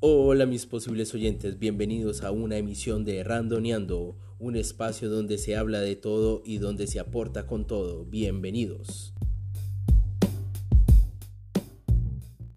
Hola mis posibles oyentes, bienvenidos a una emisión de Randoneando, un espacio donde se habla de todo y donde se aporta con todo. Bienvenidos.